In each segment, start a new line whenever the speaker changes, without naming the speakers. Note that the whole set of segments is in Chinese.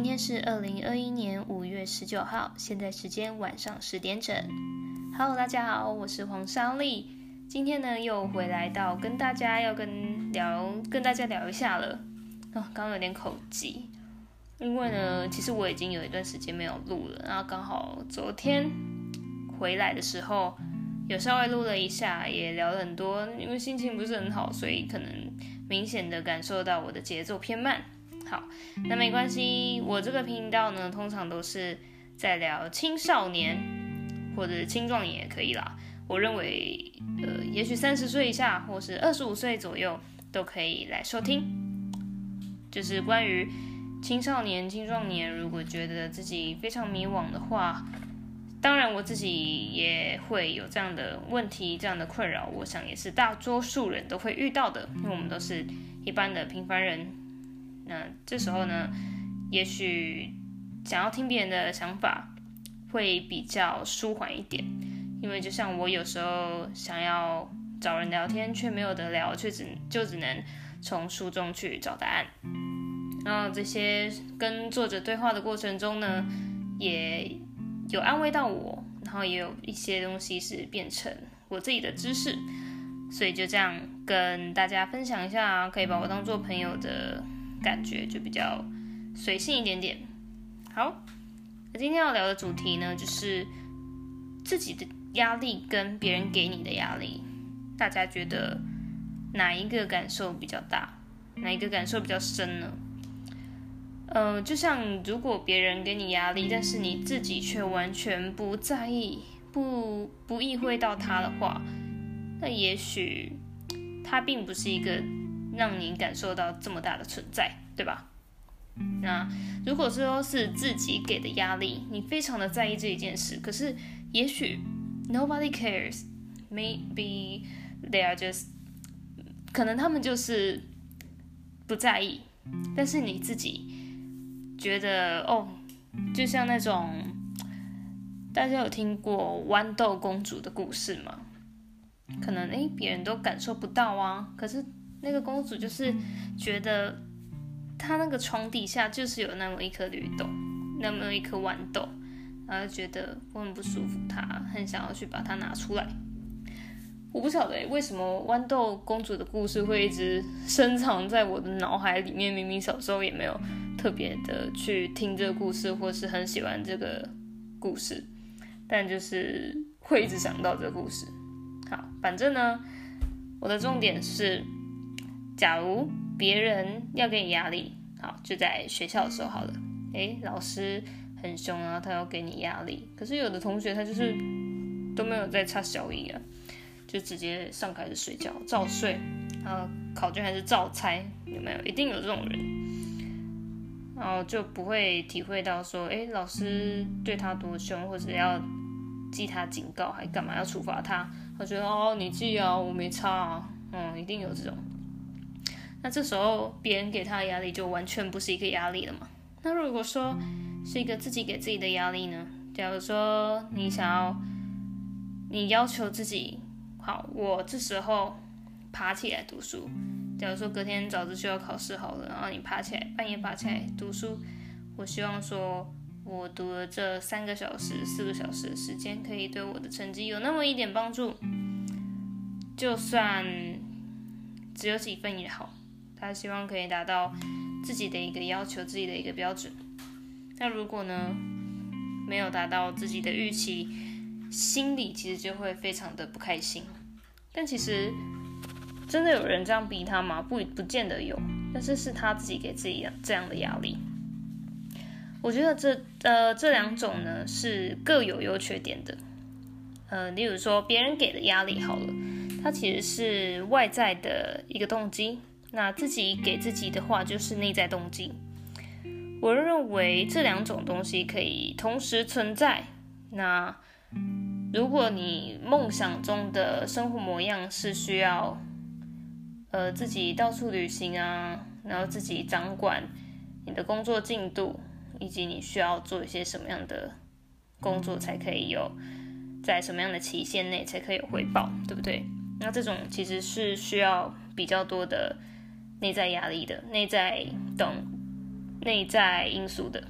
今天是二零二一年五月十九号，现在时间晚上十点整。Hello，大家好，我是黄莎莉。今天呢，又回来到跟大家要跟聊，跟大家聊一下了。哦，刚刚有点口急，因为呢，其实我已经有一段时间没有录了，然后刚好昨天回来的时候，有稍微录了一下，也聊了很多。因为心情不是很好，所以可能明显的感受到我的节奏偏慢。好，那没关系。我这个频道呢，通常都是在聊青少年或者青壮年也可以啦。我认为，呃，也许三十岁以下或是二十五岁左右都可以来收听。就是关于青少年、青壮年，如果觉得自己非常迷惘的话，当然我自己也会有这样的问题、这样的困扰。我想也是大多数人都会遇到的，因为我们都是一般的平凡人。那这时候呢，也许想要听别人的想法会比较舒缓一点，因为就像我有时候想要找人聊天，却没有得聊，却只就只能从书中去找答案。然后这些跟作者对话的过程中呢，也有安慰到我，然后也有一些东西是变成我自己的知识，所以就这样跟大家分享一下，可以把我当做朋友的。感觉就比较随性一点点。好，那今天要聊的主题呢，就是自己的压力跟别人给你的压力，大家觉得哪一个感受比较大，哪一个感受比较深呢？呃，就像如果别人给你压力，但是你自己却完全不在意、不不意会到他的话，那也许他并不是一个。让你感受到这么大的存在，对吧？那如果说是自己给的压力，你非常的在意这一件事，可是也许 nobody cares，maybe they are just，可能他们就是不在意，但是你自己觉得哦，就像那种大家有听过豌豆公主的故事吗？可能诶，别人都感受不到啊，可是。那个公主就是觉得，她那个床底下就是有那么一颗绿豆，那么一颗豌豆，然后觉得我很不舒服，她很想要去把它拿出来。我不晓得为什么豌豆公主的故事会一直深藏在我的脑海里面，明明小时候也没有特别的去听这个故事，或是很喜欢这个故事，但就是会一直想到这个故事。好，反正呢，我的重点是。假如别人要给你压力，好，就在学校的时候好了。诶，老师很凶啊，他要给你压力。可是有的同学他就是都没有在插小椅啊，就直接上课就睡觉，照睡，然后考卷还是照猜，有没有？一定有这种人，然后就不会体会到说，诶，老师对他多凶，或者要记他警告，还干嘛要处罚他？他觉得哦，你记啊，我没差啊，嗯，一定有这种。那这时候别人给他的压力就完全不是一个压力了嘛？那如果说是一个自己给自己的压力呢？假如说你想要，你要求自己，好，我这时候爬起来读书。假如说隔天早自习要考试好了，然后你爬起来，半夜爬起来读书，我希望说我读了这三个小时、四个小时的时间，可以对我的成绩有那么一点帮助，就算只有几分也好。他希望可以达到自己的一个要求，自己的一个标准。那如果呢，没有达到自己的预期，心里其实就会非常的不开心。但其实真的有人这样逼他吗？不，不见得有。但是是他自己给自己这样的压力。我觉得这呃这两种呢是各有优缺点的。呃，例如说别人给的压力好了，它其实是外在的一个动机。那自己给自己的话，就是内在动机。我认为这两种东西可以同时存在。那如果你梦想中的生活模样是需要，呃，自己到处旅行啊，然后自己掌管你的工作进度，以及你需要做一些什么样的工作才可以有，在什么样的期限内才可以有回报，对不对？那这种其实是需要比较多的。内在压力的内在等内在因素的。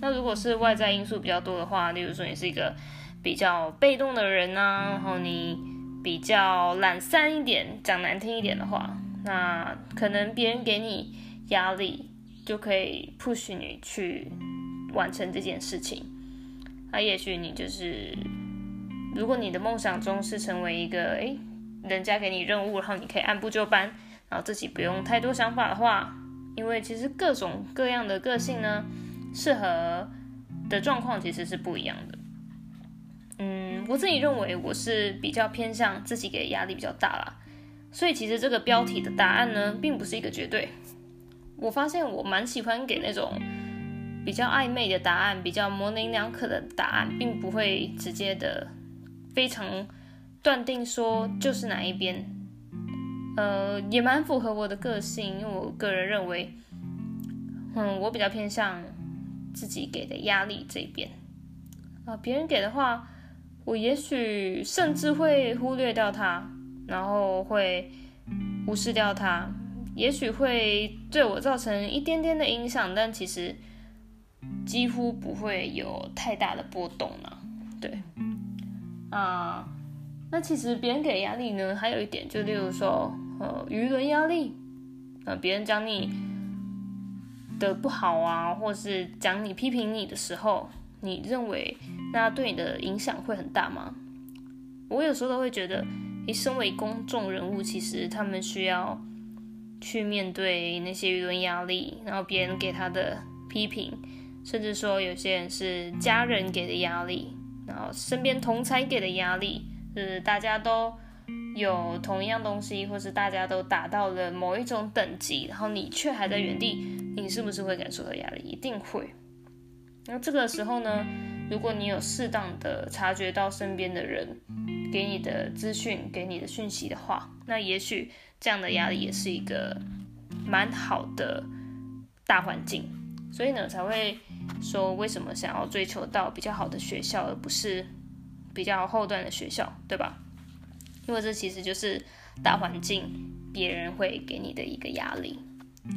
那如果是外在因素比较多的话，例如说你是一个比较被动的人啊，然后你比较懒散一点，讲难听一点的话，那可能别人给你压力，就可以 push 你去完成这件事情。那也许你就是，如果你的梦想中是成为一个，诶，人家给你任务，然后你可以按部就班，然后自己不用太多想法的话，因为其实各种各样的个性呢。适合的状况其实是不一样的。嗯，我自己认为我是比较偏向自己给压力比较大啦，所以其实这个标题的答案呢，并不是一个绝对。我发现我蛮喜欢给那种比较暧昧的答案，比较模棱两可的答案，并不会直接的非常断定说就是哪一边。呃，也蛮符合我的个性，因为我个人认为，嗯，我比较偏向。自己给的压力这边啊，别人给的话，我也许甚至会忽略掉它，然后会无视掉它，也许会对我造成一点点的影响，但其实几乎不会有太大的波动呢。对，啊，那其实别人给压力呢，还有一点，就例如说，呃，舆论压力，啊，别人讲你。的不好啊，或是讲你批评你的时候，你认为那对你的影响会很大吗？我有时候都会觉得，你身为公众人物，其实他们需要去面对那些舆论压力，然后别人给他的批评，甚至说有些人是家人给的压力，然后身边同侪给的压力，是大家都有同一样东西，或是大家都达到了某一种等级，然后你却还在原地。你是不是会感受到压力？一定会。那这个时候呢，如果你有适当的察觉到身边的人给你的资讯、给你的讯息的话，那也许这样的压力也是一个蛮好的大环境。所以呢，才会说为什么想要追求到比较好的学校，而不是比较后段的学校，对吧？因为这其实就是大环境别人会给你的一个压力。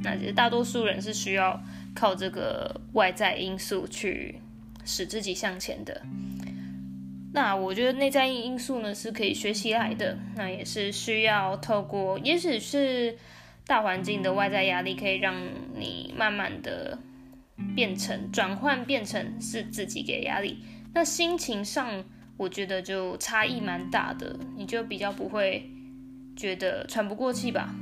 那其实大多数人是需要靠这个外在因素去使自己向前的。那我觉得内在因素呢是可以学习来的，那也是需要透过，也许是大环境的外在压力，可以让你慢慢的变成转换，变成是自己给压力。那心情上，我觉得就差异蛮大的，你就比较不会觉得喘不过气吧。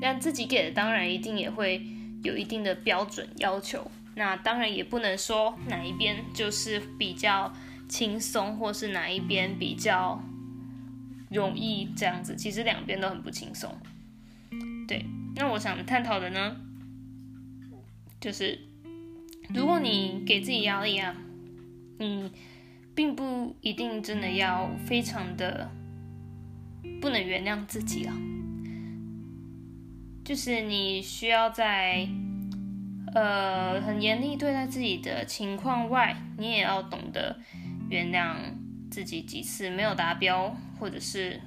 但自己给的当然一定也会有一定的标准要求，那当然也不能说哪一边就是比较轻松，或是哪一边比较容易这样子，其实两边都很不轻松。对，那我想探讨的呢，就是如果你给自己压力啊，你并不一定真的要非常的不能原谅自己啊。就是你需要在，呃，很严厉对待自己的情况外，你也要懂得原谅自己几次没有达标，或者是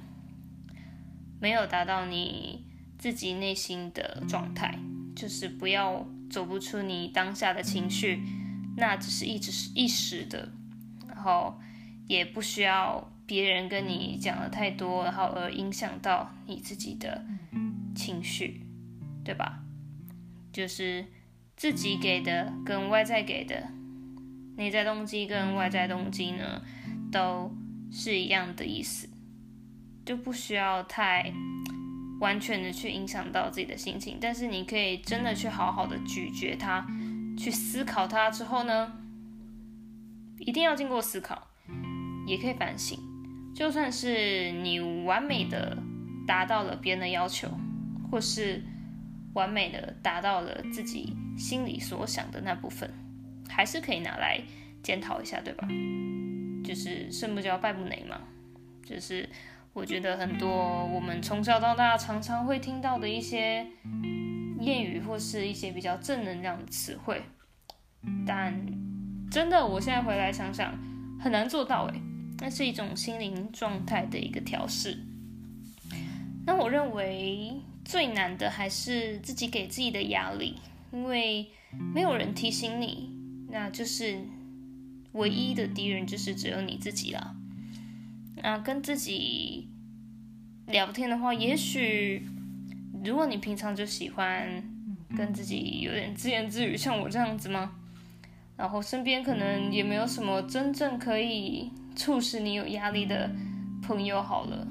没有达到你自己内心的状态，就是不要走不出你当下的情绪，那只是一直是一时的，然后也不需要别人跟你讲的太多，然后而影响到你自己的情绪。对吧？就是自己给的跟外在给的内在动机跟外在动机呢，都是一样的意思，就不需要太完全的去影响到自己的心情。但是你可以真的去好好的咀嚼它，去思考它之后呢，一定要经过思考，也可以反省。就算是你完美的达到了别人的要求，或是。完美的达到了自己心里所想的那部分，还是可以拿来检讨一下，对吧？就是胜不骄败不馁嘛。就是我觉得很多我们从小到大常常会听到的一些谚语，或是一些比较正能量的词汇，但真的我现在回来想想，很难做到诶。那是一种心灵状态的一个调试。那我认为。最难的还是自己给自己的压力，因为没有人提醒你，那就是唯一的敌人，就是只有你自己了。那跟自己聊天的话，也许如果你平常就喜欢跟自己有点自言自语，像我这样子吗？然后身边可能也没有什么真正可以促使你有压力的朋友，好了。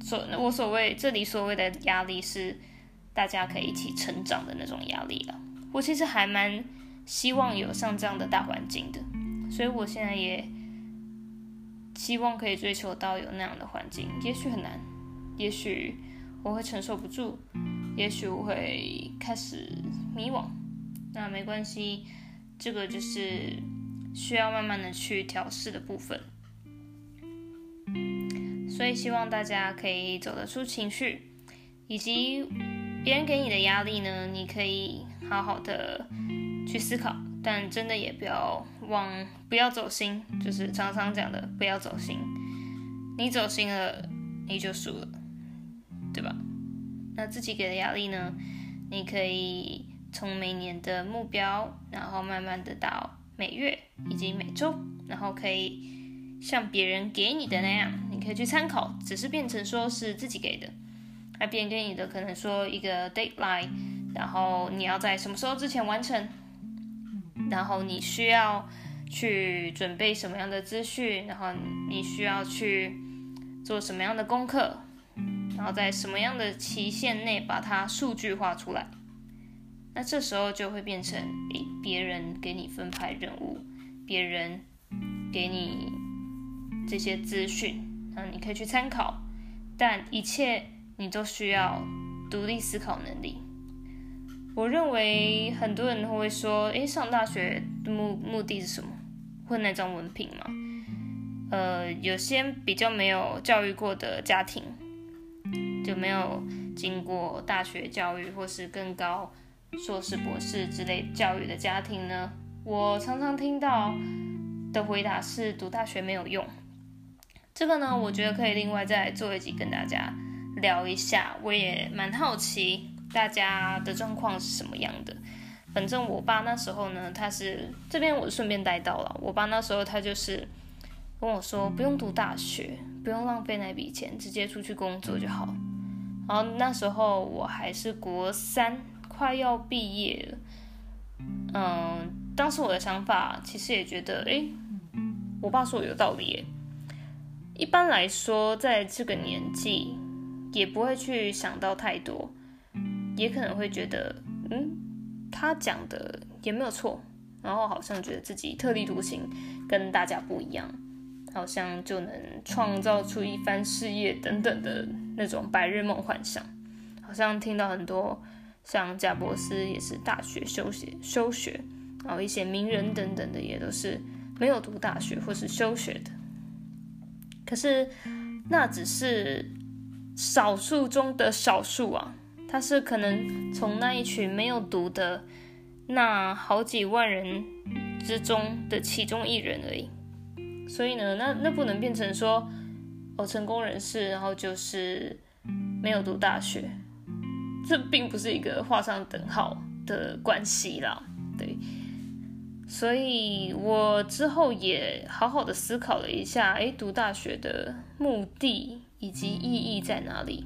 所我所谓这里所谓的压力是大家可以一起成长的那种压力了。我其实还蛮希望有像这样的大环境的，所以我现在也希望可以追求到有那样的环境。也许很难，也许我会承受不住，也许我会开始迷惘。那没关系，这个就是需要慢慢的去调试的部分。所以希望大家可以走得出情绪，以及别人给你的压力呢，你可以好好的去思考，但真的也不要往不要走心，就是常常讲的不要走心，你走心了你就输了，对吧？那自己给的压力呢，你可以从每年的目标，然后慢慢的到每月以及每周，然后可以。像别人给你的那样，你可以去参考，只是变成说是自己给的。那别人给你的可能说一个 deadline，然后你要在什么时候之前完成，然后你需要去准备什么样的资讯，然后你需要去做什么样的功课，然后在什么样的期限内把它数据化出来。那这时候就会变成，诶，别人给你分派任务，别人给你。这些资讯，嗯，你可以去参考，但一切你都需要独立思考能力。我认为很多人会说，诶，上大学的目目的是什么？混那张文凭吗？呃，有些比较没有教育过的家庭，就没有经过大学教育或是更高硕士、博士之类教育的家庭呢，我常常听到的回答是，读大学没有用。这个呢，我觉得可以另外再做一集跟大家聊一下。我也蛮好奇大家的状况是什么样的。反正我爸那时候呢，他是这边我顺便带到了。我爸那时候他就是跟我说，不用读大学，不用浪费那笔钱，直接出去工作就好。然后那时候我还是国三，快要毕业了。嗯，当时我的想法其实也觉得，诶，我爸说有道理耶。一般来说，在这个年纪，也不会去想到太多，也可能会觉得，嗯，他讲的也没有错，然后好像觉得自己特立独行，跟大家不一样，好像就能创造出一番事业等等的那种白日梦幻想。好像听到很多像贾伯斯也是大学休学休学，然后一些名人等等的也都是没有读大学或是休学的。可是，那只是少数中的少数啊！他是可能从那一群没有读的那好几万人之中的其中一人而已。所以呢，那那不能变成说，哦，成功人士，然后就是没有读大学，这并不是一个画上等号的关系啦，对。所以我之后也好好的思考了一下，诶，读大学的目的以及意义在哪里？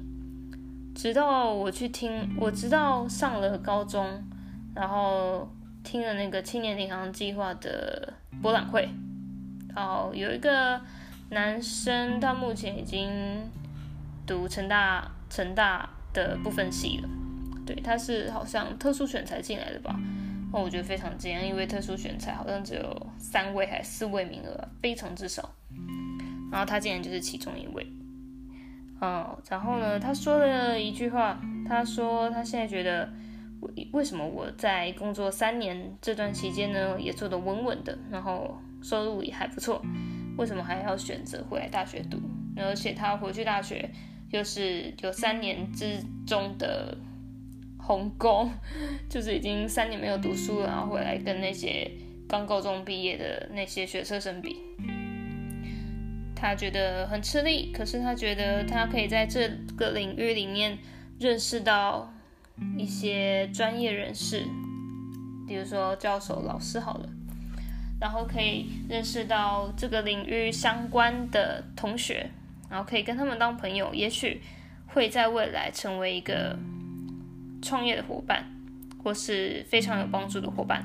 直到我去听，我直到上了高中，然后听了那个青年领航计划的博览会，然后有一个男生，他目前已经读成大成大的不分系了，对，他是好像特殊选才进来的吧。我觉得非常惊讶，因为特殊选才好像只有三位还是四位名额，非常之少。然后他竟然就是其中一位。嗯，然后呢，他说了一句话，他说他现在觉得，为什么我在工作三年这段期间呢，也做得稳稳的，然后收入也还不错，为什么还要选择回来大学读？而且他回去大学就是有三年之中的。鸿沟就是已经三年没有读书了，然后回来跟那些刚高中毕业的那些学生生比，他觉得很吃力。可是他觉得他可以在这个领域里面认识到一些专业人士，比如说教授、老师好了，然后可以认识到这个领域相关的同学，然后可以跟他们当朋友，也许会在未来成为一个创业的伙伴，或是非常有帮助的伙伴。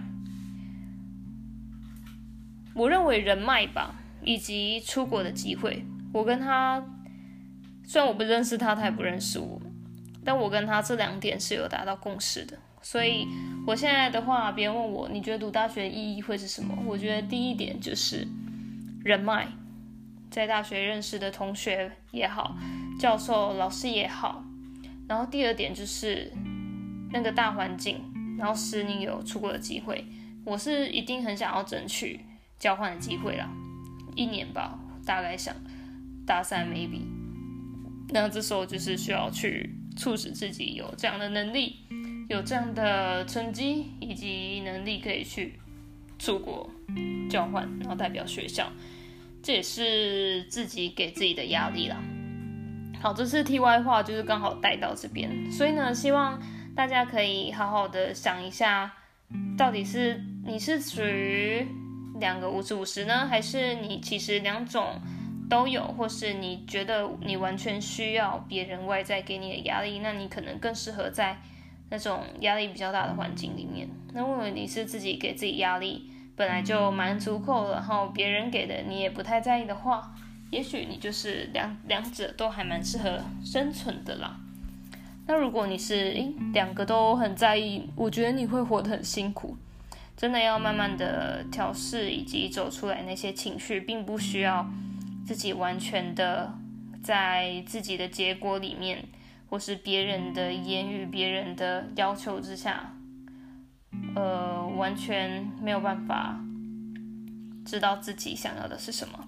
我认为人脉吧，以及出国的机会，我跟他虽然我不认识他，他也不认识我。但我跟他这两点是有达到共识的，所以我现在的话，别人问我，你觉得读大学的意义会是什么？我觉得第一点就是人脉，在大学认识的同学也好，教授、老师也好。然后第二点就是那个大环境，然后使你有出国的机会。我是一定很想要争取交换的机会啦，一年吧，大概想大三 maybe。那这时候就是需要去。促使自己有这样的能力，有这样的成绩以及能力可以去出国交换，然后代表学校，这也是自己给自己的压力啦。好，这是题外话，就是刚好带到这边，所以呢，希望大家可以好好的想一下，到底是你是属于两个五十五十呢，还是你其实两种？都有，或是你觉得你完全需要别人外在给你的压力，那你可能更适合在那种压力比较大的环境里面。那如果你是自己给自己压力本来就蛮足够了，然后别人给的你也不太在意的话，也许你就是两两者都还蛮适合生存的啦。那如果你是诶两个都很在意，我觉得你会活得很辛苦，真的要慢慢的调试以及走出来那些情绪，并不需要。自己完全的在自己的结果里面，或是别人的言语、别人的要求之下，呃，完全没有办法知道自己想要的是什么，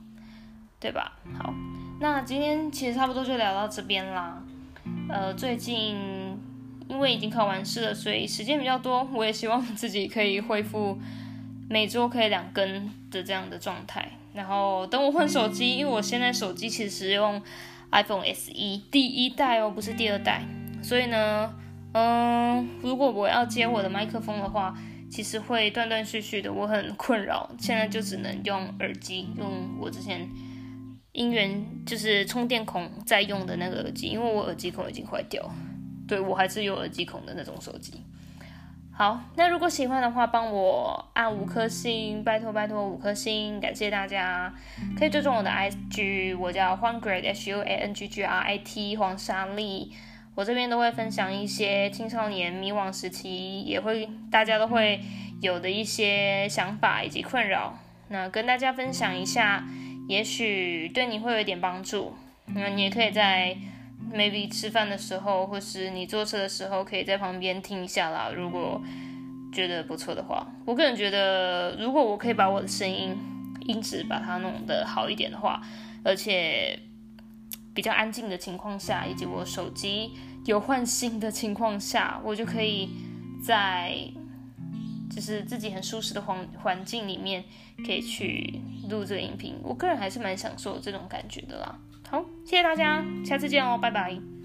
对吧？好，那今天其实差不多就聊到这边啦。呃，最近因为已经考完试了，所以时间比较多，我也希望自己可以恢复每周可以两更的这样的状态。然后等我换手机，因为我现在手机其实用 iPhone SE 第一代哦，不是第二代。所以呢，嗯，如果我要接我的麦克风的话，其实会断断续续的，我很困扰。现在就只能用耳机，用我之前音源就是充电孔在用的那个耳机，因为我耳机孔已经坏掉。对，我还是有耳机孔的那种手机。好，那如果喜欢的话，帮我按五颗星，拜托拜托五颗星，感谢大家。可以追踪我的 IG，我叫 Huanggrit，H U A N G G R I T，黄莎莉。我这边都会分享一些青少年迷惘时期，也会大家都会有的一些想法以及困扰，那跟大家分享一下，也许对你会有一点帮助。那你也可以在。maybe 吃饭的时候，或是你坐车的时候，可以在旁边听一下啦。如果觉得不错的话，我个人觉得，如果我可以把我的声音音质把它弄得好一点的话，而且比较安静的情况下，以及我手机有换新的情况下，我就可以在就是自己很舒适的环环境里面，可以去录这个音频。我个人还是蛮享受这种感觉的啦。好，谢谢大家，下次见哦，拜拜。